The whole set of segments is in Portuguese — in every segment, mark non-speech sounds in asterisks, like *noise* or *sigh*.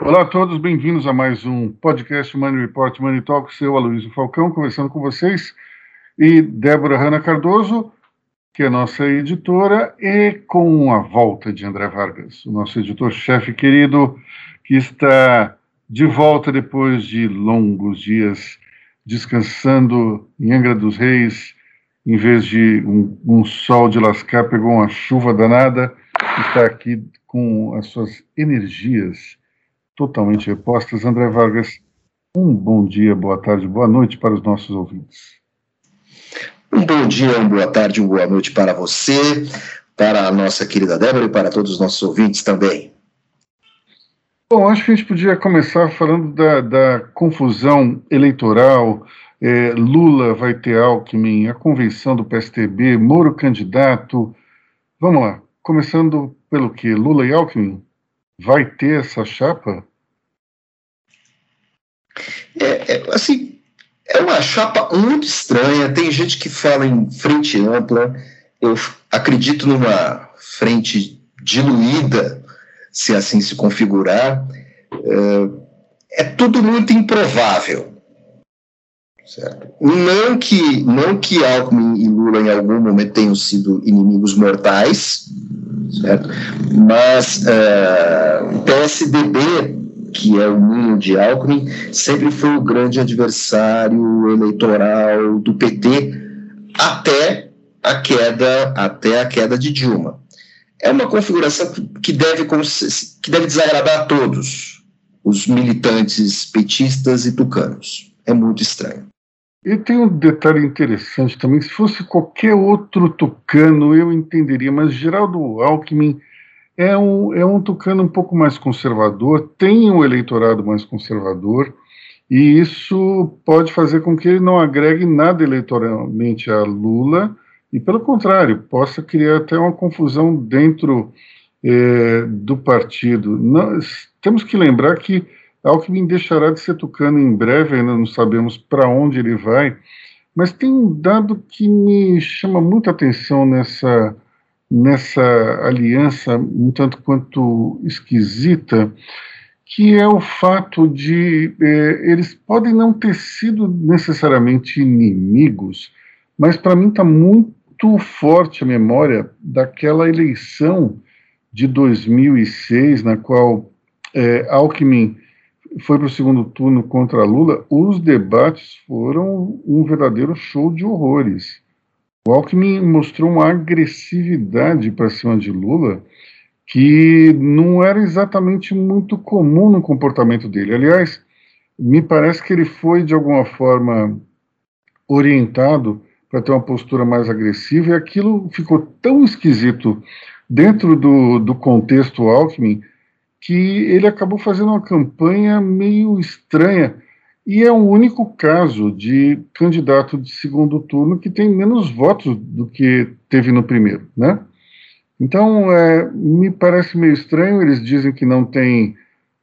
Olá a todos, bem-vindos a mais um podcast Money Report Money Talk, seu Aloysio Falcão, conversando com vocês, e Débora Hanna Cardoso, que é nossa editora, e com a volta de André Vargas, o nosso editor-chefe querido, que está de volta depois de longos dias descansando em Angra dos Reis, em vez de um, um sol de lascar, pegou uma chuva danada, está aqui com as suas energias totalmente repostas. André Vargas, um bom dia, boa tarde, boa noite para os nossos ouvintes. Um bom dia, uma boa tarde, uma boa noite para você, para a nossa querida Débora e para todos os nossos ouvintes também. Bom, acho que a gente podia começar falando da, da confusão eleitoral. É, Lula vai ter Alckmin, a convenção do PSTB, Moro candidato. Vamos lá, começando pelo que? Lula e Alckmin? Vai ter essa chapa? É, é, assim, é uma chapa muito estranha. Tem gente que fala em frente ampla. Eu acredito numa frente diluída, se assim se configurar. É, é tudo muito improvável. Certo? Não que não que Alckmin e Lula em algum momento tenham sido inimigos mortais, certo? Mas uh, o PSDB que é o ninho de Alckmin, sempre foi o grande adversário eleitoral do PT até a queda, até a queda de Dilma. É uma configuração que deve, que deve desagradar a todos os militantes petistas e tucanos. É muito estranho. E tem um detalhe interessante também: se fosse qualquer outro tucano, eu entenderia, mas Geraldo Alckmin é um, é um tucano um pouco mais conservador, tem um eleitorado mais conservador, e isso pode fazer com que ele não agregue nada eleitoralmente a Lula, e pelo contrário, possa criar até uma confusão dentro é, do partido. Nós temos que lembrar que Alckmin deixará de ser tucano em breve, ainda não sabemos para onde ele vai, mas tem um dado que me chama muita atenção nessa nessa aliança um tanto quanto esquisita, que é o fato de é, eles podem não ter sido necessariamente inimigos, mas para mim está muito forte a memória daquela eleição de 2006, na qual é, Alckmin foi para o segundo turno contra Lula. Os debates foram um verdadeiro show de horrores. O Alckmin mostrou uma agressividade para cima de Lula que não era exatamente muito comum no comportamento dele. Aliás, me parece que ele foi, de alguma forma, orientado para ter uma postura mais agressiva, e aquilo ficou tão esquisito dentro do, do contexto Alckmin que ele acabou fazendo uma campanha meio estranha e é o único caso de candidato de segundo turno que tem menos votos do que teve no primeiro, né? Então, é, me parece meio estranho, eles dizem que não tem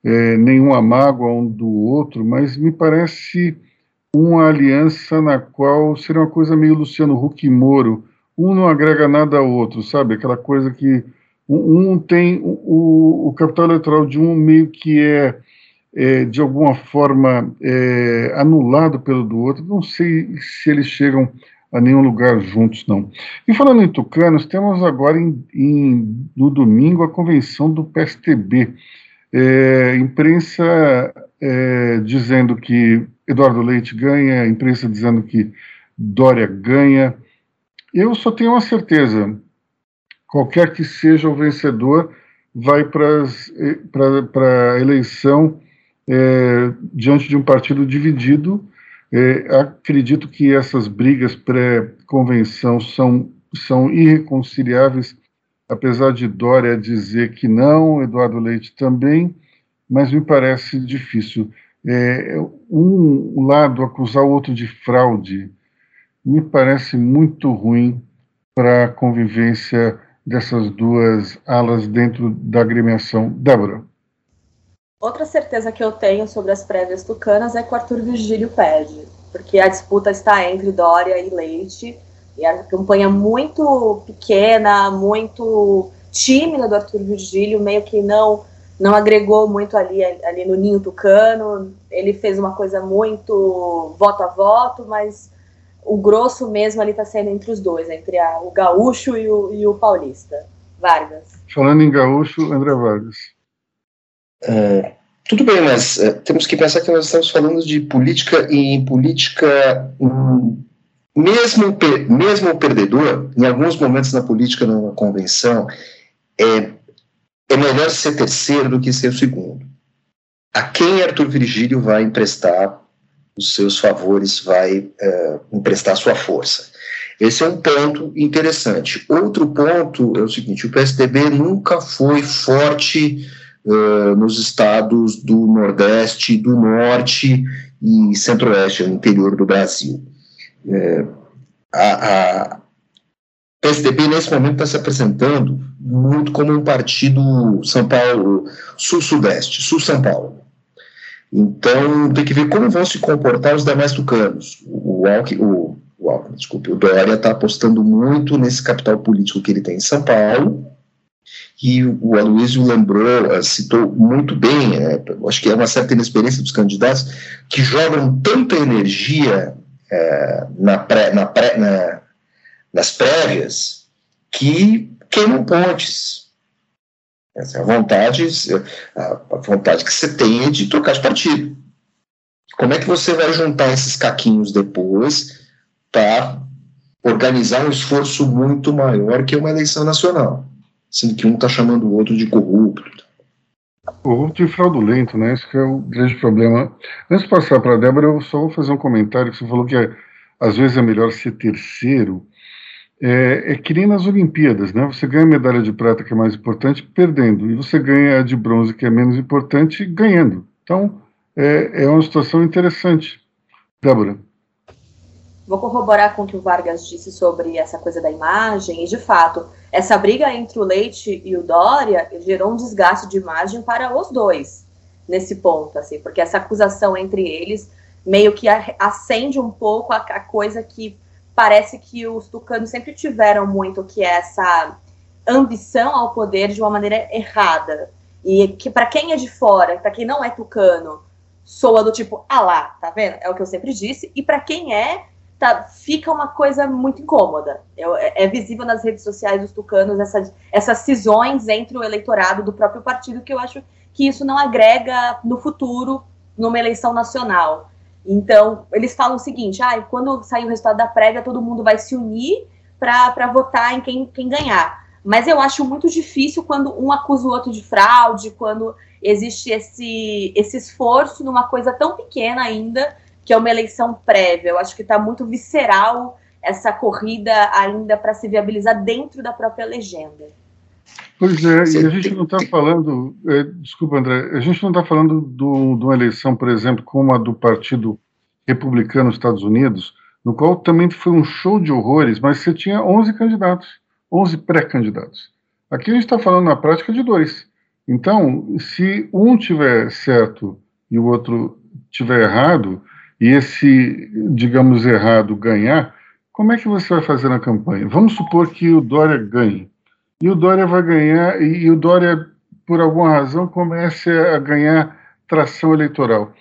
é, nenhuma mágoa um do outro, mas me parece uma aliança na qual seria uma coisa meio Luciano Huck e Moro, um não agrega nada ao outro, sabe? Aquela coisa que um, tem o, o capital eleitoral de um meio que é é, de alguma forma é, anulado pelo do outro. Não sei se eles chegam a nenhum lugar juntos, não. E falando em tucanos, temos agora em, em, no domingo a convenção do PSTB. É, imprensa é, dizendo que Eduardo Leite ganha, imprensa dizendo que Dória ganha. Eu só tenho uma certeza: qualquer que seja o vencedor, vai para a eleição é, diante de um partido dividido. É, acredito que essas brigas pré-convenção são, são irreconciliáveis, apesar de Dória dizer que não, Eduardo Leite também, mas me parece difícil. É, um lado acusar o outro de fraude me parece muito ruim para a convivência dessas duas alas dentro da agremiação. Débora. Outra certeza que eu tenho sobre as prévias tucanas é que o Arthur Virgílio perde, porque a disputa está entre Dória e Leite, e a campanha muito pequena, muito tímida do Arthur Virgílio, meio que não não agregou muito ali, ali no ninho tucano. Ele fez uma coisa muito voto a voto, mas o grosso mesmo ali está sendo entre os dois, entre a, o gaúcho e o, e o paulista. Vargas. Falando em gaúcho, André Vargas. É, tudo bem, mas é, temos que pensar que nós estamos falando de política e em política, um, mesmo, mesmo o perdedor, em alguns momentos na política, numa convenção, é, é melhor ser terceiro do que ser segundo. A quem Arthur Virgílio vai emprestar os seus favores, vai é, emprestar sua força? Esse é um ponto interessante. Outro ponto é o seguinte: o PSDB nunca foi forte uh, nos estados do Nordeste, do Norte e Centro-Oeste, no interior do Brasil. É, a, a PSDB, nesse momento, está se apresentando muito como um partido São Paulo, Sul-Sudeste, Sul-São Paulo. Então, tem que ver como vão se comportar os demais tucanos. O, Alckmin, o, o, Alckmin, desculpe, o Dória está apostando muito nesse capital político que ele tem em São Paulo, e o Aloysio lembrou, eh, citou muito bem, é, acho que é uma certa inexperiência dos candidatos, que jogam tanta energia é, na pré, na pré, na, nas prévias que queimam pontes. Essa é a vontade, a vontade que você tem de trocar de partido. Como é que você vai juntar esses caquinhos depois para organizar um esforço muito maior que uma eleição nacional? Sendo que um está chamando o outro de corrupto. Corrupto e fraudulento, né? Esse é o grande problema. Antes de passar para a Débora, eu só vou fazer um comentário que você falou que é, às vezes é melhor ser terceiro é, é que nem nas Olimpíadas, né? Você ganha a medalha de prata, que é mais importante, perdendo, e você ganha a de bronze, que é menos importante, ganhando. Então, é, é uma situação interessante. Débora. Vou corroborar com o que o Vargas disse sobre essa coisa da imagem, e de fato, essa briga entre o Leite e o Dória gerou um desgaste de imagem para os dois, nesse ponto, assim, porque essa acusação entre eles meio que acende um pouco a, a coisa que parece que os tucanos sempre tiveram muito que essa ambição ao poder de uma maneira errada. E que para quem é de fora, para quem não é tucano, soa do tipo, ah lá, tá vendo? É o que eu sempre disse. E para quem é, tá, fica uma coisa muito incômoda. É, é, visível nas redes sociais dos tucanos essas, essas cisões entre o eleitorado do próprio partido, que eu acho que isso não agrega no futuro numa eleição nacional. Então, eles falam o seguinte: ah, quando sair o resultado da prévia, todo mundo vai se unir para votar em quem, quem ganhar. Mas eu acho muito difícil quando um acusa o outro de fraude, quando existe esse, esse esforço numa coisa tão pequena ainda, que é uma eleição prévia. Eu acho que está muito visceral essa corrida ainda para se viabilizar dentro da própria legenda. Pois é, e a gente não está falando, é, desculpa André, a gente não está falando do, de uma eleição, por exemplo, como a do Partido Republicano nos Estados Unidos, no qual também foi um show de horrores, mas você tinha 11 candidatos, 11 pré-candidatos. Aqui a gente está falando na prática de dois. Então, se um tiver certo e o outro tiver errado, e esse, digamos, errado ganhar, como é que você vai fazer na campanha? Vamos supor que o Dória ganhe e o Dória vai ganhar, e, e o Dória, por alguma razão, comece a ganhar tração eleitoral.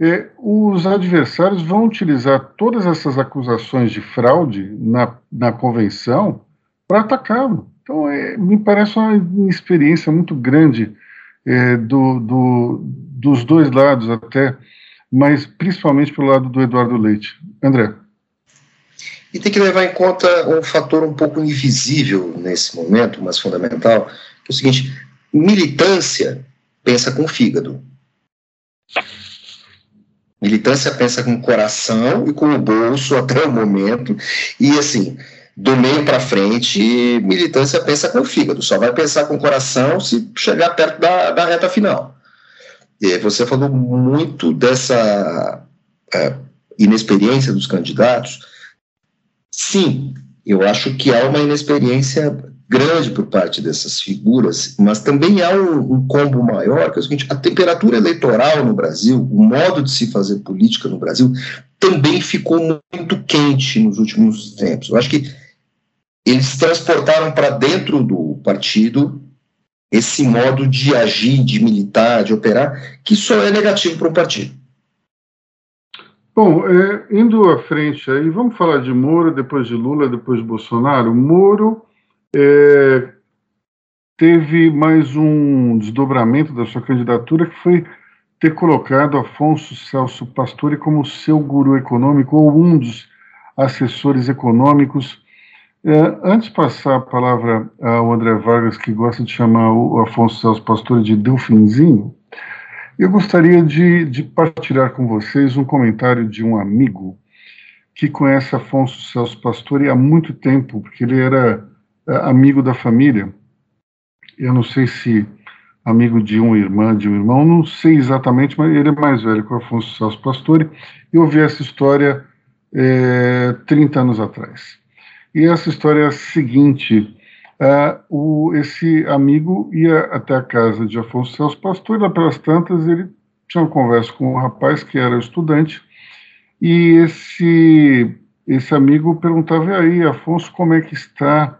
É, os adversários vão utilizar todas essas acusações de fraude na, na convenção para atacá-lo. Então, é, me parece uma experiência muito grande é, do, do, dos dois lados, até, mas principalmente pelo lado do Eduardo Leite. André. E tem que levar em conta um fator um pouco invisível nesse momento, mas fundamental, que é o seguinte: militância pensa com o fígado. Militância pensa com o coração e com o bolso até o momento. E assim, do meio para frente, militância pensa com o fígado. Só vai pensar com o coração se chegar perto da, da reta final. E você falou muito dessa é, inexperiência dos candidatos Sim, eu acho que há uma inexperiência grande por parte dessas figuras, mas também há um, combo maior, que é o seguinte: a temperatura eleitoral no Brasil, o modo de se fazer política no Brasil, também ficou muito quente nos últimos tempos. Eu acho que eles transportaram para dentro do partido esse modo de agir, de militar, de operar, que só é negativo para o partido. Bom, é, indo à frente aí, vamos falar de Moro, depois de Lula, depois de Bolsonaro. Moro é, teve mais um desdobramento da sua candidatura, que foi ter colocado Afonso Celso Pastore como seu guru econômico, ou um dos assessores econômicos. É, antes de passar a palavra ao André Vargas, que gosta de chamar o Afonso Celso Pastore de Delfinzinho, eu gostaria de, de partilhar com vocês um comentário de um amigo que conhece Afonso Celso Pastore há muito tempo, porque ele era é, amigo da família. Eu não sei se amigo de uma irmã, de um irmão, não sei exatamente, mas ele é mais velho que o Afonso Celso Pastore. Eu ouvi essa história é, 30 anos atrás. E essa história é a seguinte: Uh, o, esse amigo ia até a casa de Afonso Celso Pastor e lá pelas tantas ele tinha uma conversa com um rapaz que era estudante e esse, esse amigo perguntava, e aí, Afonso, como é que está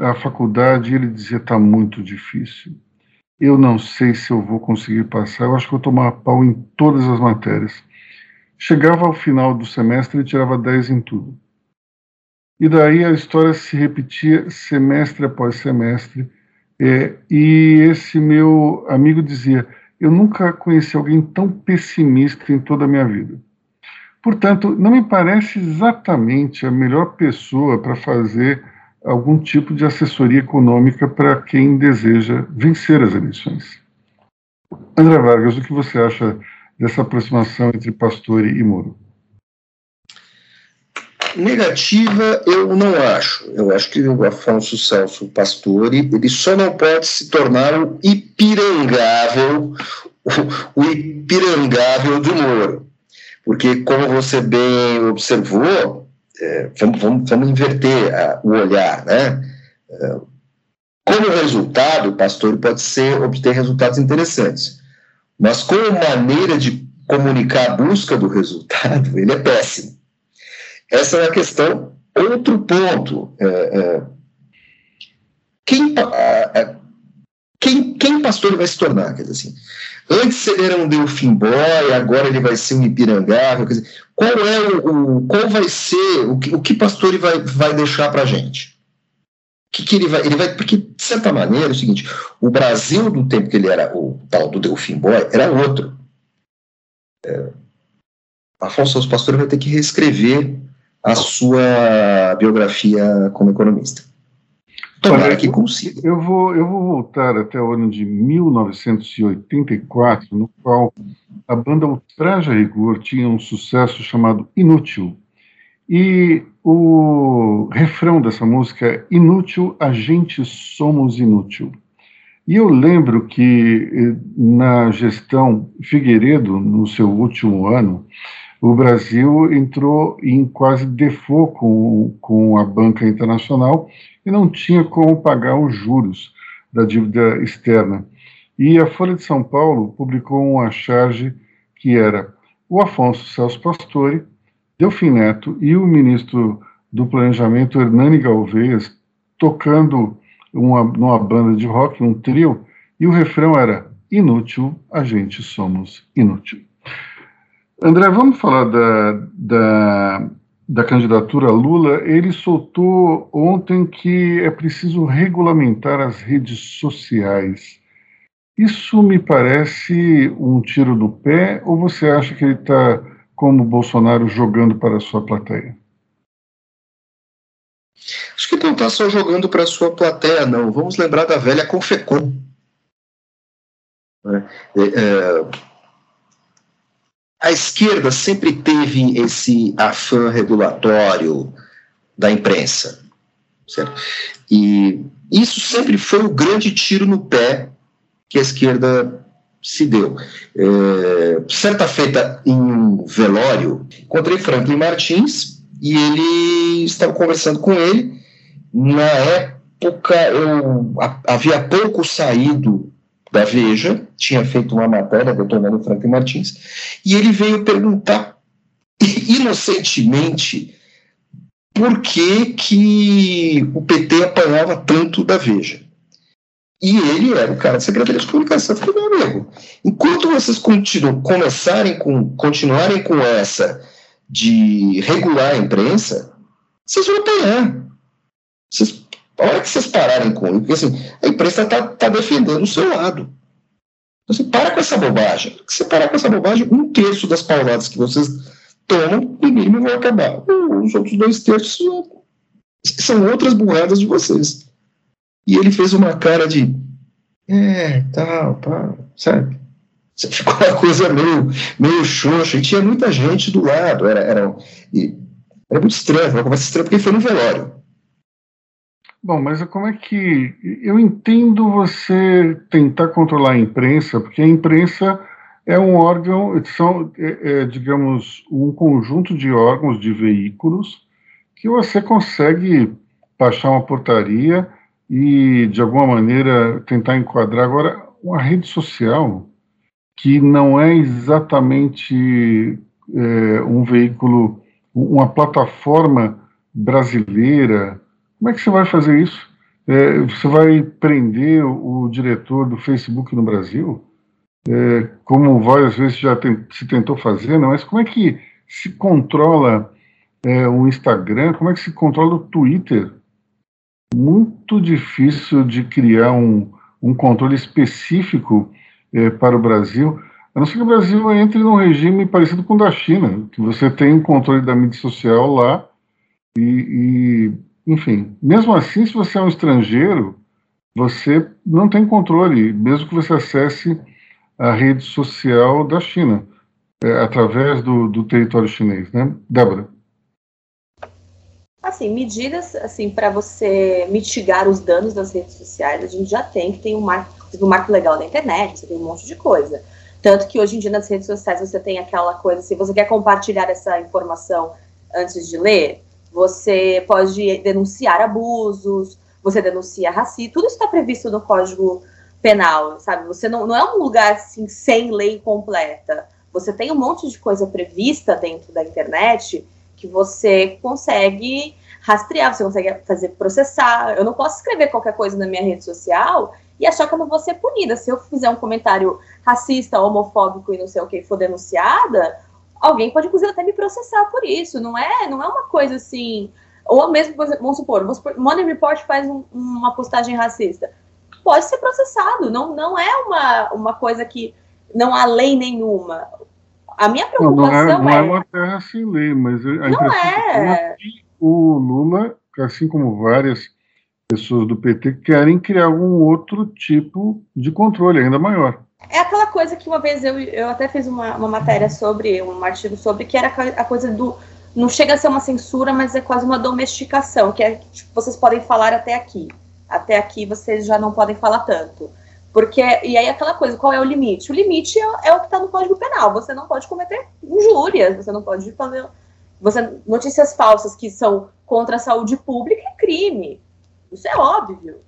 a faculdade? E ele dizia, está muito difícil. Eu não sei se eu vou conseguir passar, eu acho que eu tomar pau em todas as matérias. Chegava ao final do semestre e tirava 10 em tudo. E daí a história se repetia semestre após semestre. É, e esse meu amigo dizia: Eu nunca conheci alguém tão pessimista em toda a minha vida. Portanto, não me parece exatamente a melhor pessoa para fazer algum tipo de assessoria econômica para quem deseja vencer as eleições. André Vargas, o que você acha dessa aproximação entre Pastore e Moro? Negativa, eu não acho. Eu acho que o Afonso Celso Pastore, ele só não pode se tornar *laughs* o ipirangável, o, ipirangável do Moro. Porque, como você bem observou, é, vamos, vamos, vamos, inverter a, o olhar, né? É, como resultado, o Pastore pode ser, obter resultados interessantes. Mas como maneira de comunicar a busca do resultado, *laughs* ele é péssimo. Essa é a questão. Outro ponto, é, é, quem, quem, quem pastor vai se tornar? Quer dizer assim, antes ele era um Delfim Boy, agora ele vai ser um Ipirangável. Quer dizer, qual é o, o, qual vai ser o que, o que pastor vai, vai deixar para gente? Que, que ele vai, ele vai, porque de certa maneira é o seguinte: o Brasil do tempo que ele era o tal do Delfim Boy era outro. É, Afonso os pastores vai ter que reescrever a sua biografia como economista. Tomara que consiga. Eu vou, eu vou voltar até o ano de 1984, no qual a banda Ultraja Rigor tinha um sucesso chamado Inútil. E o refrão dessa música é Inútil, a gente somos inútil. E eu lembro que eh, na gestão Figueiredo, no seu último ano, o Brasil entrou em quase default com, com a banca internacional e não tinha como pagar os juros da dívida externa. E a Folha de São Paulo publicou uma charge que era o Afonso Celso Pastore, Delfim Neto e o ministro do Planejamento, Hernani Galvez, tocando uma, numa banda de rock, um trio, e o refrão era Inútil, a gente somos inútil. André, vamos falar da, da, da candidatura Lula. Ele soltou ontem que é preciso regulamentar as redes sociais. Isso me parece um tiro no pé ou você acha que ele está, como Bolsonaro, jogando para a sua plateia? Acho que não está só jogando para a sua plateia, não. Vamos lembrar da velha Confecom. É, é, a esquerda sempre teve esse afã regulatório da imprensa, certo? E isso sempre foi o grande tiro no pé que a esquerda se deu. É, certa feita em um velório, encontrei Franklin Martins e ele estava conversando com ele na época eu havia pouco saído da Veja, tinha feito uma matéria do Tonelo Franklin Martins, e ele veio perguntar *laughs* inocentemente por que, que o PT apanhava tanto da Veja. E ele era o cara da Secretaria de Comunicação. Eu falei, meu amigo, enquanto vocês continuam, começarem com, continuarem com essa de regular a imprensa, vocês vão apanhar. Vocês, a hora que vocês pararem com isso, porque assim, a imprensa está tá defendendo o seu lado. Você para com essa bobagem. Se parar com essa bobagem, um terço das pauladas que vocês tomam, no mínimo, vão acabar. Os outros dois terços são outras burradas de vocês. E ele fez uma cara de. É, tal, pá, sabe? Ficou uma coisa meio, meio xoxa. E tinha muita gente do lado. Era, era, era muito estranho, uma conversa estranha, porque foi no velório. Bom, mas como é que. Eu entendo você tentar controlar a imprensa, porque a imprensa é um órgão, são, é, é, digamos, um conjunto de órgãos, de veículos, que você consegue baixar uma portaria e, de alguma maneira, tentar enquadrar. Agora, uma rede social que não é exatamente é, um veículo, uma plataforma brasileira como é que você vai fazer isso? É, você vai prender o, diretor do Facebook no Brasil? É, como várias vezes já tem, se tentou fazer, não? Mas como é que se controla é, o Instagram? Como é que se controla o Twitter? Muito difícil de criar um, um controle específico é, para o Brasil, a não ser que o Brasil entre num regime parecido com o da China, que você tem um controle da mídia social lá e, e enfim, mesmo assim, se você é um estrangeiro, você não tem controle, mesmo que você acesse a rede social da China, é, através do, do território chinês, né? Débora. Assim, medidas assim para você mitigar os danos das redes sociais, a gente já tem, que tem um marco, um marco legal da internet, você tem um monte de coisa. Tanto que hoje em dia nas redes sociais você tem aquela coisa, se você quer compartilhar essa informação antes de ler, você pode denunciar abusos, você denuncia racismo, tudo isso está previsto no Código Penal, sabe? Você não, não é um lugar assim sem lei completa. Você tem um monte de coisa prevista dentro da internet que você consegue rastrear, você consegue fazer processar. Eu não posso escrever qualquer coisa na minha rede social e achar que eu não vou ser punida. Se eu fizer um comentário racista, homofóbico e não sei o que for denunciada, alguém pode inclusive até me processar por isso. Não é, não é uma coisa assim. Ou mesmo, vamos supor, Money Report faz um, uma postagem racista. Pode ser processado. Não, não é uma, uma coisa que não há lei nenhuma. A minha preocupação não, não é, não é, é uma terra sem lei, mas a não é. que o Lula, assim como várias pessoas do PT, querem criar algum outro tipo de controle ainda maior. É aquela coisa que uma vez eu, eu até fiz uma, uma matéria sobre, um artigo sobre, que era a coisa do. Não chega a ser uma censura, mas é quase uma domesticação, que é tipo, vocês podem falar até aqui. Até aqui vocês já não podem falar tanto. Porque, e aí aquela coisa, qual é o limite? O limite é, é o que está no Código Penal. Você não pode cometer injúrias, você não pode fazer. Você, notícias falsas que são contra a saúde pública é crime. Isso é óbvio.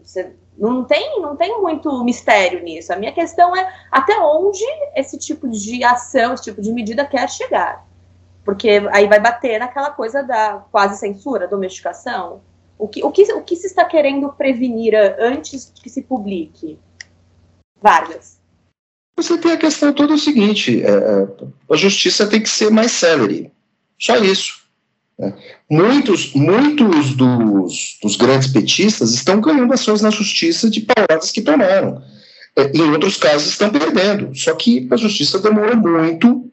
Você não tem, não tem muito mistério nisso. A minha questão é até onde esse tipo de ação, esse tipo de medida quer chegar. Porque aí vai bater naquela coisa da quase censura, domesticação. O que, o que, o que se está querendo prevenir antes que se publique? Vargas. Você tem a questão toda o seguinte: é, é a justiça tem que ser mais célere. Só isso. Né? Muitos, muitos dos, dos, grandes petistas estão ganhando ações na justiça de pauladas que tomaram. É, em outros casos estão perdendo. Só que a justiça demora muito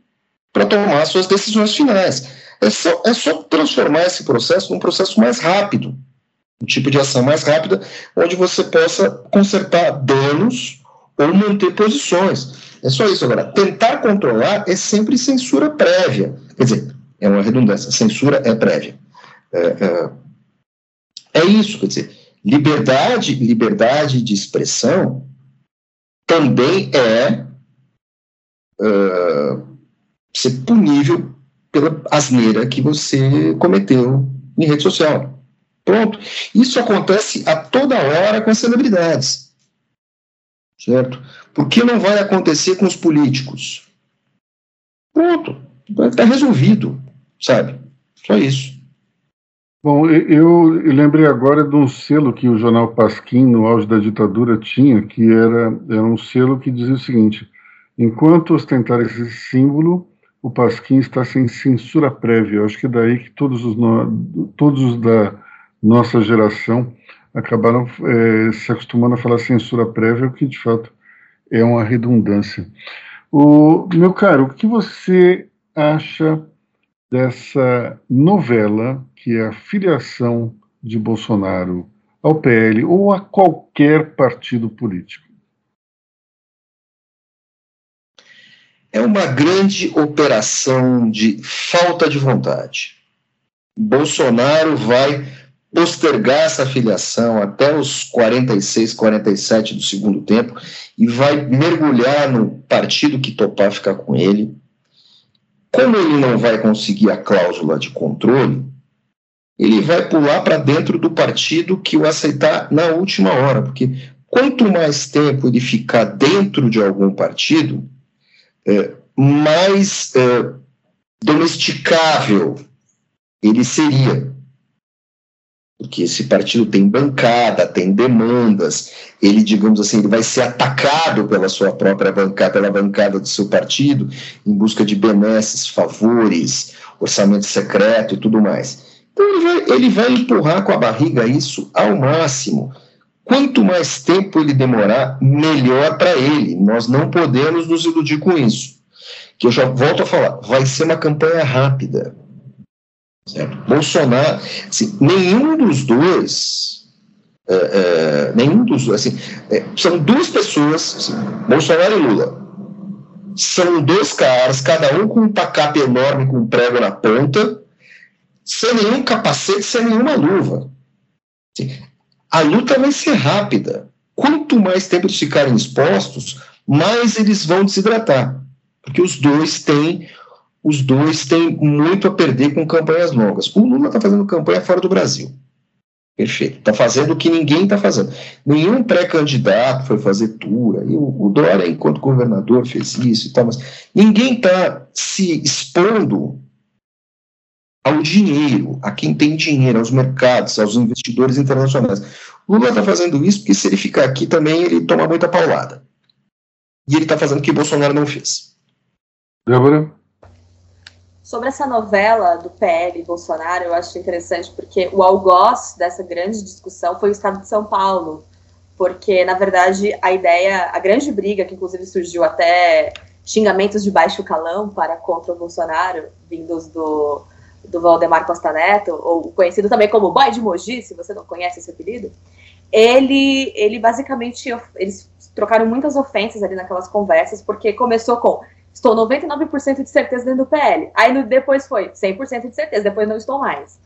para tomar suas decisões finais. É só, é só transformar esse processo num processo mais rápido, um tipo de ação mais rápida, onde você possa consertar danos ou manter posições. É só isso. Agora, tentar controlar é sempre censura prévia. Quer dizer, é uma redundância. Censura é prévia. É, é, é, isso, quer dizer, liberdade, liberdade de expressão também é uh, ser punível pela asneira que você cometeu em rede social. Pronto. Isso acontece a toda hora com as celebridades. Certo? Por que não vai acontecer com os políticos? Pronto. Está resolvido, sabe? Só isso. Bom, eu, lembrei agora de um selo que o jornal Pasquim, no auge da ditadura, tinha, que era, era um selo que dizia o seguinte: enquanto ostentar esse símbolo, o Pasquim está sem censura prévia. Eu acho que é daí que todos os, no, todos os da nossa geração acabaram é, se acostumando a falar censura prévia, o que de fato é uma redundância. O, meu caro, o que você acha dessa novela que é a filiação de Bolsonaro ao PL ou a qualquer partido político? É uma grande operação de falta de vontade. Bolsonaro vai postergar essa filiação até os 46, 47 do segundo tempo e vai mergulhar no partido que topar ficar com ele. Como ele não vai conseguir a cláusula de controle, ele vai pular para dentro do partido que o aceitar na última hora, porque quanto mais tempo ele ficar dentro de algum partido, é, mais é, domesticável ele seria. Porque esse partido tem bancada, tem demandas, ele, digamos assim, ele vai ser atacado pela sua própria bancada, pela bancada do seu partido, em busca de benesses, favores, orçamento secreto e tudo mais. Então ele vai, ele vai empurrar com a barriga isso ao máximo. Quanto mais tempo ele demorar, melhor para ele. Nós não podemos nos iludir com isso. Que eu já volto a falar, vai ser uma campanha rápida Certo? Bolsonaro, assim, nenhum dos dois, é, é, nenhum dos assim, é, são duas pessoas, assim, Bolsonaro e Lula. São dois caras, cada um com um tacape enorme com um prego na ponta, sem nenhum capacete, sem nenhuma luva. Assim, a luta vai ser rápida. Quanto mais tempo eles ficarem expostos, mais eles vão desidratar. Porque os dois têm os dois têm muito a perder com campanhas longas. O Lula está fazendo campanha fora do Brasil. Perfeito. Está fazendo o que ninguém está fazendo. Nenhum pré-candidato foi fazer tour. E o, o Dória, enquanto governador, fez isso e tal, mas ninguém está se expondo ao dinheiro, a quem tem dinheiro, aos mercados, aos investidores internacionais. Lula está fazendo isso porque se ele ficar aqui também ele toma muita paulada. E ele está fazendo o que Bolsonaro não fez. Débora? Sobre essa novela do PL Bolsonaro, eu acho interessante porque o algoz dessa grande discussão foi o Estado de São Paulo, porque na verdade a ideia, a grande briga que inclusive surgiu até xingamentos de baixo calão para contra o Bolsonaro, vindos do, do Valdemar Costa Neto, ou conhecido também como Boy de Mogi, se você não conhece esse apelido, ele, ele basicamente, eles trocaram muitas ofensas ali naquelas conversas, porque começou com estou 99% de certeza dentro do PL. Aí no, depois foi 100% de certeza, depois não estou mais.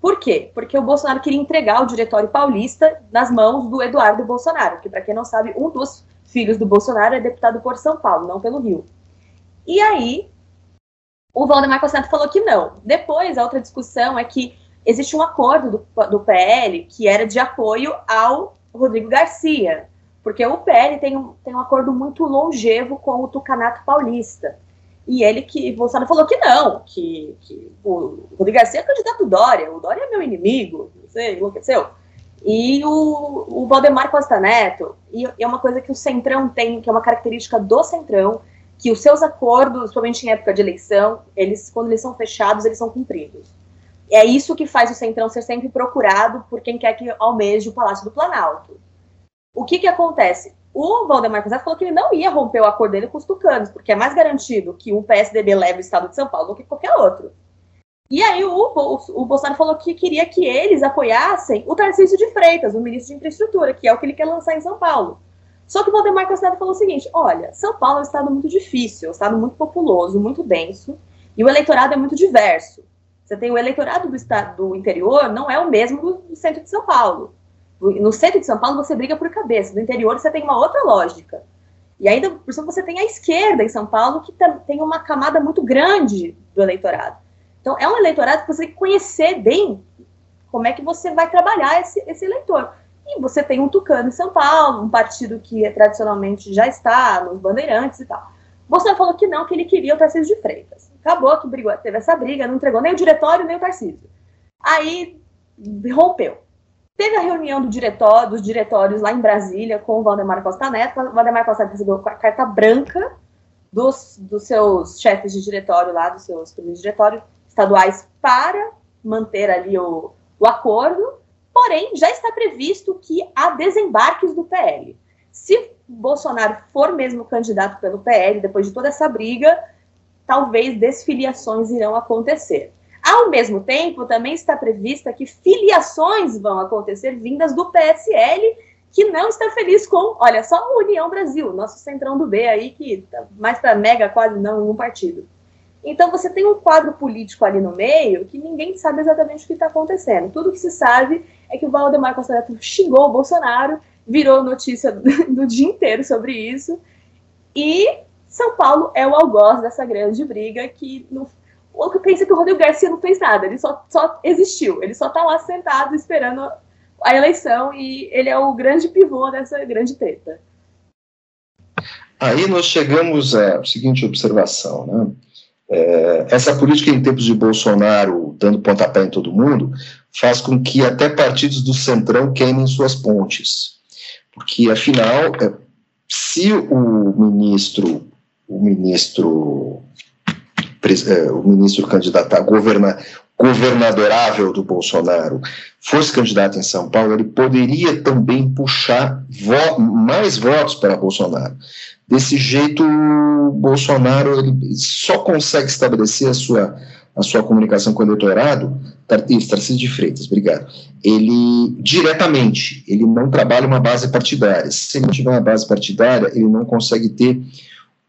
Por quê? Porque o Bolsonaro queria entregar o diretório paulista nas mãos do Eduardo Bolsonaro, que, para quem não sabe, um dos filhos do Bolsonaro é deputado por São Paulo, não pelo Rio. E aí, o Valdemar Costa falou que não. Depois, a outra discussão é que existe um acordo do, do PL que era de apoio ao Rodrigo Garcia, porque o PL tem um, tem um acordo muito longevo com o Tucanato Paulista. E ele que, Bolsonaro falou que não, que, que o Rodrigo Garcia é candidato Dória, o Dória é meu inimigo, você enlouqueceu. E o, o Valdemar Costa Neto, e é uma coisa que o Centrão tem, que é uma característica do Centrão, que os seus acordos, principalmente em época de eleição, eles, quando eles são fechados, eles são cumpridos. É isso que faz o Centrão ser sempre procurado por quem quer que almeje o Palácio do Planalto. O que que acontece? O Valdemar Costa falou que ele não ia romper o acordo dele com os tucanos, porque é mais garantido que o PSDB leve o estado de São Paulo do que qualquer outro. E aí o, o, o Bolsonaro falou que queria que eles apoiassem o Tarcísio de Freitas, o ministro de Infraestrutura, que é o que ele quer lançar em São Paulo. Só que o Valdemar Costa falou o seguinte: olha, São Paulo é um estado muito difícil, é um estado muito populoso, muito denso, e o eleitorado é muito diverso. Você tem o eleitorado do estado do interior, não é o mesmo do centro de São Paulo. No centro de São Paulo você briga por cabeça, no interior você tem uma outra lógica. E ainda por cima você tem a esquerda em São Paulo que tem uma camada muito grande do eleitorado. Então é um eleitorado que você tem que conhecer bem como é que você vai trabalhar esse, esse eleitor. E você tem um Tucano em São Paulo, um partido que tradicionalmente já está nos bandeirantes e tal. Bolsonaro falou que não, que ele queria o Tarcísio de Freitas. Acabou que brigou, teve essa briga, não entregou nem o diretório, nem o Tarcísio. Aí rompeu. Teve a reunião do diretório, dos diretórios lá em Brasília com o Valdemar Costa Neto. O Valdemar Costa Neto recebeu a carta branca dos, dos seus chefes de diretório lá, dos seus primeiros diretórios estaduais para manter ali o, o acordo. Porém, já está previsto que há desembarques do PL. Se Bolsonaro for mesmo candidato pelo PL, depois de toda essa briga, talvez desfiliações irão acontecer. Ao mesmo tempo, também está prevista que filiações vão acontecer vindas do PSL, que não está feliz com, olha, só a União Brasil, nosso centrão do B aí, que tá mais para mega quase não um partido. Então você tem um quadro político ali no meio que ninguém sabe exatamente o que está acontecendo. Tudo que se sabe é que o Valdemar Costa Neto xingou o Bolsonaro, virou notícia do dia inteiro sobre isso, e São Paulo é o algoz dessa grande briga que no, o que pensa que o Rodrigo Garcia não fez nada, ele só, só existiu, ele só está lá sentado esperando a eleição e ele é o grande pivô dessa grande treta. Aí nós chegamos à seguinte observação, né? É, essa política em tempos de Bolsonaro dando pontapé em todo mundo faz com que até partidos do centrão queimem suas pontes, porque afinal, é, se o ministro, o ministro é, o ministro candidato governa, governadorável do Bolsonaro fosse candidato em São Paulo, ele poderia também puxar vo mais votos para Bolsonaro. Desse jeito, Bolsonaro ele só consegue estabelecer a sua, a sua comunicação com o eleitorado, Tarcísio de Freitas, obrigado, ele diretamente, ele não trabalha uma base partidária. Se ele não tiver uma base partidária, ele não consegue ter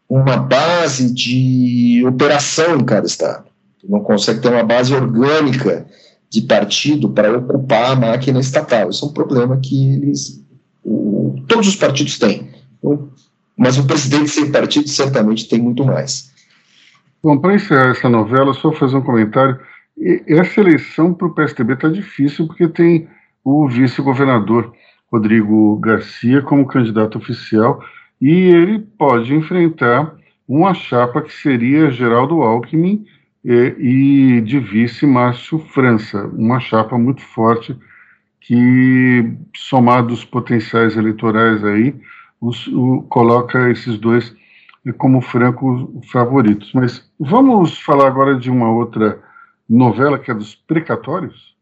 uma base de operação em cada estado. Não consegue ter uma base orgânica de partido para ocupar a máquina estatal. Isso é um problema que eles, o, todos os partidos têm. Mas o presidente sem partido certamente tem muito mais. Bom, para encerrar essa novela, só fazer um comentário. Essa eleição para o PSDB está difícil porque tem o vice-governador Rodrigo Garcia como candidato oficial e ele pode enfrentar uma chapa que seria Geraldo Alckmin e, e de vice Márcio França, uma chapa muito forte que, somados potenciais eleitorais aí, os, o, coloca esses dois como francos favoritos. Mas vamos falar agora de uma outra novela que é dos precatórios?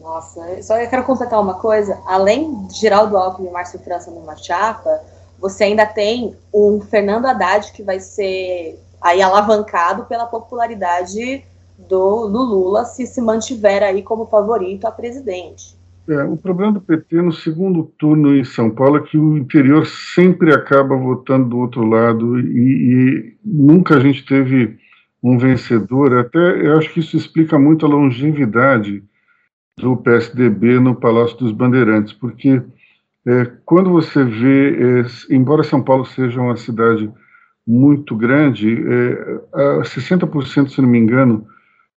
Nossa, só eu quero completar uma coisa. Além de Geraldo Alckmin e Márcio França numa chapa, você ainda tem um Fernando Haddad que vai ser aí alavancado pela popularidade do, do Lula se se mantiver aí como favorito a presidente. É, o problema do PT no segundo turno em São Paulo é que o interior sempre acaba votando do outro lado e, e nunca a gente teve um vencedor. Até eu acho que isso explica muito a longevidade do PSDB no Palácio dos Bandeirantes, porque quando você vê, é, embora São Paulo seja uma cidade muito grande, é, 60%, se não me engano,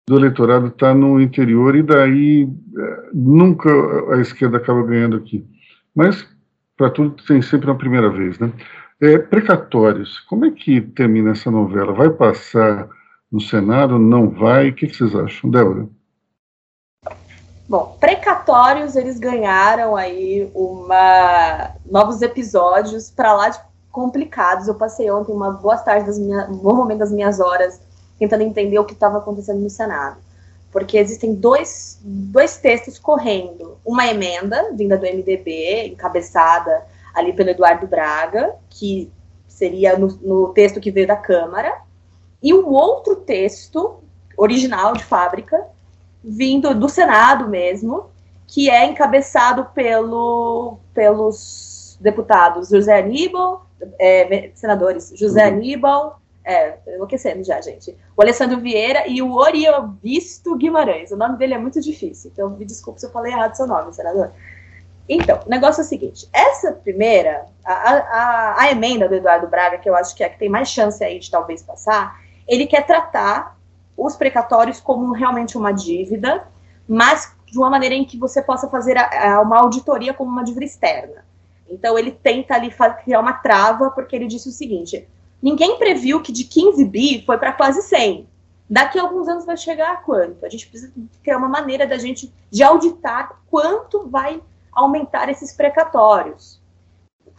do eleitorado está no interior e daí é, nunca a esquerda acaba ganhando aqui. Mas para tudo tem sempre uma primeira vez, né? É, precatórios, como é que termina essa novela? Vai passar no Senado? Não vai? O que, que vocês acham, Débora? Bom, precatórios, eles ganharam aí uma novos episódios para lá de complicados. Eu passei ontem uma boa tarde das minhas, um bom momento das minhas horas tentando entender o que estava acontecendo no Senado. Porque existem dois, dois textos correndo. Uma emenda vinda do MDB, encabeçada ali pelo Eduardo Braga, que seria no, no texto que veio da Câmara, e um outro texto original de fábrica vindo do Senado mesmo, que é encabeçado pelo, pelos deputados José Aníbal, é, senadores José uhum. Aníbal, é, enlouquecendo já, gente, o Alessandro Vieira e o Oriovisto Guimarães. O nome dele é muito difícil, então me desculpe se eu falei errado seu nome, senador. Então, o negócio é o seguinte: essa primeira, a, a, a, emenda do Eduardo Braga, que eu acho que é a que tem mais chance aí de talvez passar, ele quer tratar os precatórios como realmente uma dívida, mas de uma maneira em que você possa fazer a, a, uma auditoria como uma dívida externa. Então ele tenta ali criar uma trava, porque ele disse o seguinte: ninguém previu que de 15 bi foi para quase 100. Daqui a alguns anos vai chegar a quanto? A gente precisa criar uma maneira da gente de auditar quanto vai aumentar esses precatórios.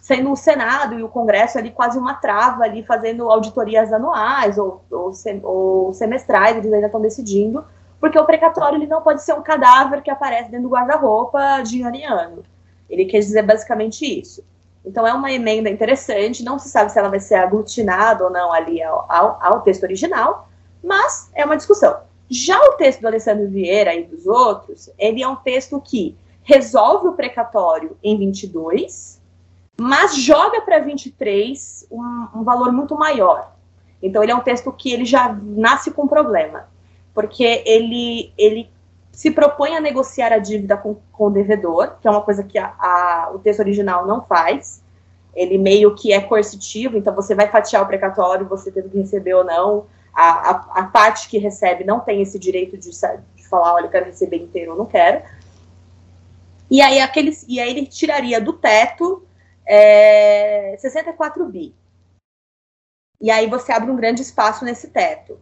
Sendo o Senado e o Congresso ali quase uma trava ali fazendo auditorias anuais ou, ou, ou semestrais, eles ainda estão decidindo, porque o precatório ele não pode ser um cadáver que aparece dentro do guarda-roupa de ano em ano. Ele quer dizer basicamente isso. Então é uma emenda interessante, não se sabe se ela vai ser aglutinada ou não ali ao, ao, ao, texto original, mas é uma discussão. Já o texto do Alessandro Vieira e dos outros, ele é um texto que resolve o precatório em 22, mas joga para 23 um, um valor muito maior. Então ele é um texto que ele já nasce com problema, porque ele, ele se propõe a negociar a dívida com, com o devedor, que é uma coisa que a, a, o texto original não faz. Ele meio que é coercitivo, então você vai fatiar o precatório, você teve que receber ou não. A, a, a parte que recebe não tem esse direito de, de falar, olha, eu quero receber inteiro ou não quero. E aí, aqueles, e aí ele tiraria do teto é, 64 bi. E aí você abre um grande espaço nesse teto.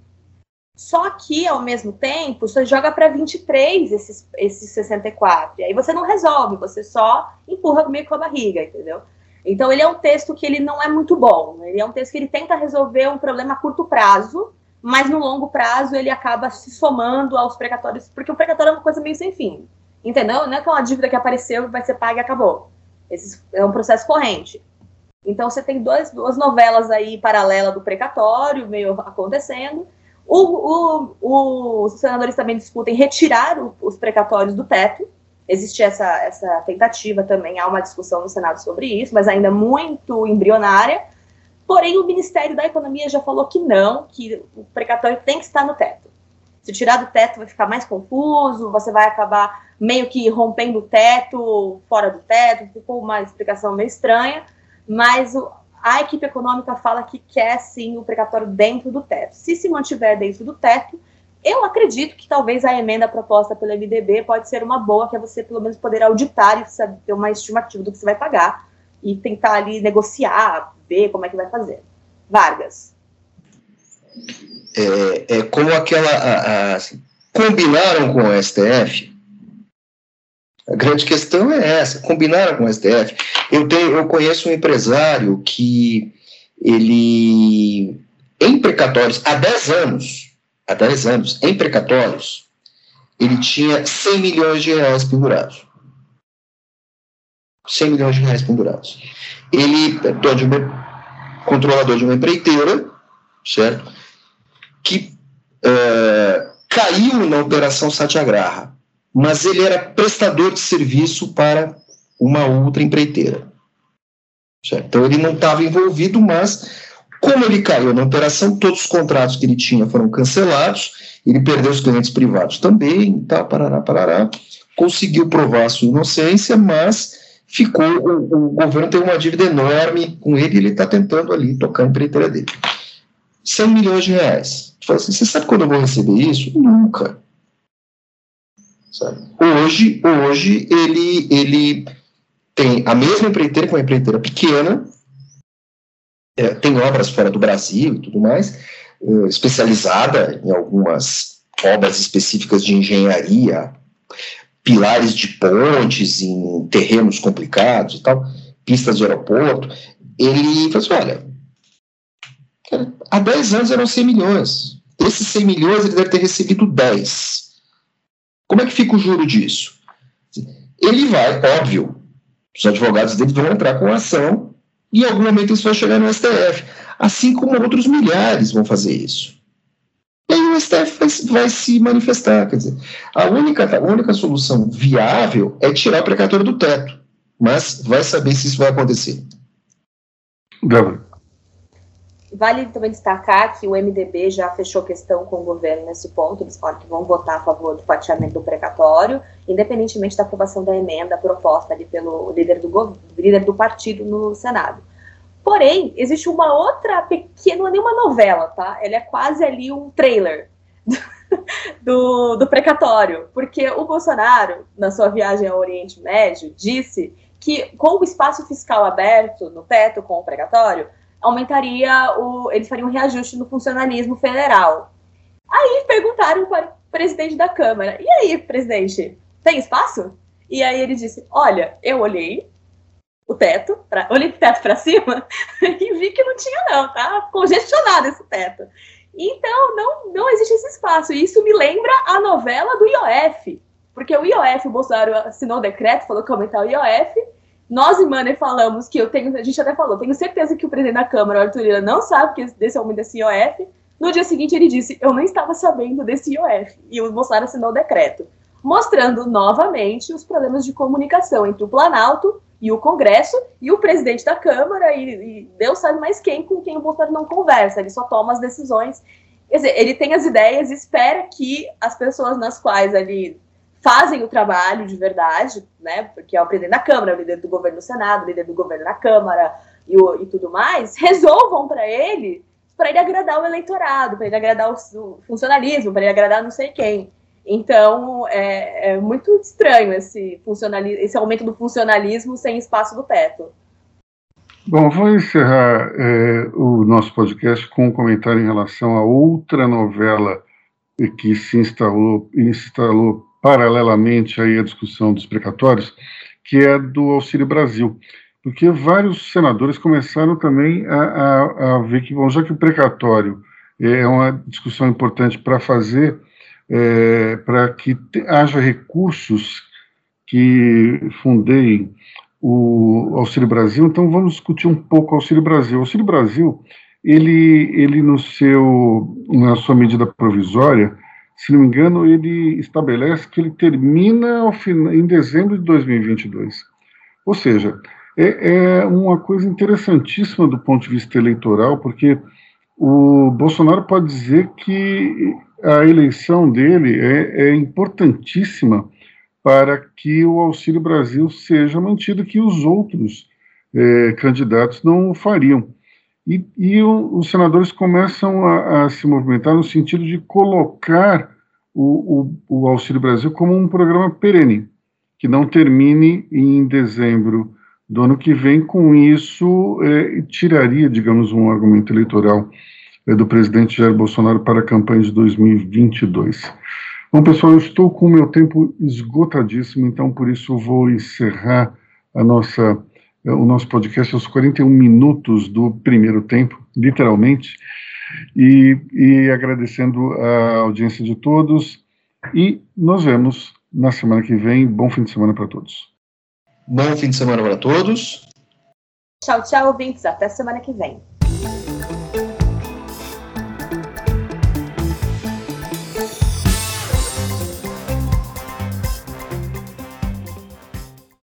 Só que, ao mesmo tempo, você joga para 23 esses, esses 64. E aí você não resolve, você só empurra meio com a barriga, entendeu? Então, ele é um texto que ele não é muito bom. Ele é um texto que ele tenta resolver um problema a curto prazo, mas no longo prazo ele acaba se somando aos precatórios, porque o precatório é uma coisa meio sem fim. Entendeu? Não é que é uma dívida que apareceu vai ser paga e acabou. Esse é um processo corrente. Então, você tem dois, duas novelas aí paralelas do precatório, meio acontecendo, o, o, os senadores também discutem retirar o, os precatórios do teto. Existe essa, essa tentativa também, há uma discussão no Senado sobre isso, mas ainda muito embrionária. Porém, o Ministério da Economia já falou que não, que o precatório tem que estar no teto. Se tirar do teto vai ficar mais confuso, você vai acabar meio que rompendo o teto, fora do teto, ficou uma explicação meio estranha, mas o, a equipe econômica fala que quer sim o precatório dentro do teto. Se se mantiver dentro do teto, eu acredito que talvez a emenda proposta pelo MDB pode ser uma boa, que é você pelo menos poder auditar e saber, ter uma estimativa do que você vai pagar e tentar ali negociar, ver como é que vai fazer. Vargas. É, é como aquela. A, a, assim, combinaram com o STF a grande questão é essa, combinaram com o STF. Eu, tenho, eu conheço um empresário que ele, em precatórios, há 10 anos, há 10 anos, em precatórios, ele tinha 100 milhões de reais pendurados. 100 milhões de reais pendurados. Ele é de uma, controlador de uma empreiteira, certo? Que uh, caiu na operação Satyagraha mas ele era prestador de serviço para uma outra empreiteira. Certo? Então ele não estava envolvido, mas como ele caiu na operação, todos os contratos que ele tinha foram cancelados, ele perdeu os clientes privados também, tá, parará, parará, conseguiu provar a sua inocência, mas ficou, o, o governo tem uma dívida enorme com ele e ele está tentando ali tocar a empreiteira dele. 100 milhões de reais. Fala assim, você sabe quando eu vou receber isso? Nunca. Sabe? Hoje, hoje ele, ele tem a mesma empreiteira com uma empreiteira pequena, é, tem obras fora do Brasil e tudo mais, é, especializada em algumas obras específicas de engenharia, pilares de pontes em terrenos complicados e tal, pistas de aeroporto. Ele falou assim: olha, há 10 anos eram 100 milhões. Esses 100 milhões ele deve ter recebido 10. Como é que fica o juro disso? Ele vai, óbvio, os advogados dele vão entrar com a ação e em algum momento isso vai chegar no STF. Assim como outros milhares vão fazer isso. E aí o STF vai, vai se manifestar. Quer dizer, a única, a única solução viável é tirar o precatório do teto. Mas vai saber se isso vai acontecer. Não. Vale também destacar que o MDB já fechou questão com o governo nesse ponto, eles falam que vão votar a favor do fatiamento do precatório, independentemente da aprovação da emenda proposta ali pelo líder do, líder do partido no Senado. Porém, existe uma outra pequena, não é nenhuma novela, tá? Ela é quase ali um trailer *laughs* do, do precatório, porque o Bolsonaro, na sua viagem ao Oriente Médio, disse que com o espaço fiscal aberto no teto com o precatório, aumentaria o. eles fariam um reajuste no funcionalismo federal. Aí perguntaram para o presidente da Câmara: e aí, presidente, tem espaço? E aí ele disse: olha, eu olhei o teto, pra, olhei o teto para cima *laughs* e vi que não tinha, não, tá congestionado esse teto. Então, não, não existe esse espaço. E isso me lembra a novela do IOF, porque o IOF, o Bolsonaro assinou o decreto, falou que aumentar o IOF. Nós, Mano, falamos que eu tenho, a gente até falou, tenho certeza que o presidente da Câmara, o Arthur Lira, não sabe que desse aumento desse IOF. No dia seguinte, ele disse: Eu não estava sabendo desse IOF. E o Bolsonaro assinou o decreto, mostrando novamente os problemas de comunicação entre o Planalto e o Congresso e o presidente da Câmara, e, e Deus sabe mais quem com quem o Bolsonaro não conversa, ele só toma as decisões. Quer dizer, ele tem as ideias e espera que as pessoas nas quais ele fazem o trabalho de verdade, né? Porque é o presidente da Câmara, o líder do governo no Senado, o líder do governo na Câmara e, o, e tudo mais, *laughs* resolvam para ele, para ele agradar o eleitorado, para ele agradar o, funcionalismo, para ele agradar não sei quem. Então é, é muito estranho esse, esse aumento do funcionalismo sem espaço do teto. Bom, vou encerrar é, o nosso podcast com um comentário em relação a outra novela que se instalou, instalou paralelamente aí à discussão dos precatórios, que é do Auxílio Brasil. Porque vários senadores começaram também a, a, a ver que, bom, já que o precatório é uma discussão importante para fazer, é, para que te, haja recursos que fundeiem o Auxílio Brasil, então vamos discutir um pouco o Auxílio Brasil. O Auxílio Brasil, ele, ele no seu, na sua medida provisória, se não me engano, ele estabelece que ele termina em dezembro de 2022. Ou seja, é, é, uma coisa interessantíssima do ponto de vista eleitoral, porque o Bolsonaro pode dizer que a eleição dele é, é importantíssima para que o Auxílio Brasil seja mantido, que os outros é, candidatos não o fariam. E, e o, os senadores começam a, a, se movimentar no sentido de colocar o, o, o, Auxílio Brasil como um programa perene, que não termine em dezembro do ano que vem. Com isso, é, tiraria, digamos, um argumento eleitoral é, do presidente Jair Bolsonaro para a campanha de 2022. Bom, pessoal, eu estou com o meu tempo esgotadíssimo, então por isso vou encerrar a nossa o nosso podcast aos 41 minutos do primeiro tempo, literalmente, e, e agradecendo a audiência de todos. E nos vemos na semana que vem. Bom fim de semana para todos. Bom fim de semana para todos. Tchau, tchau, ouvintes. Até semana que vem.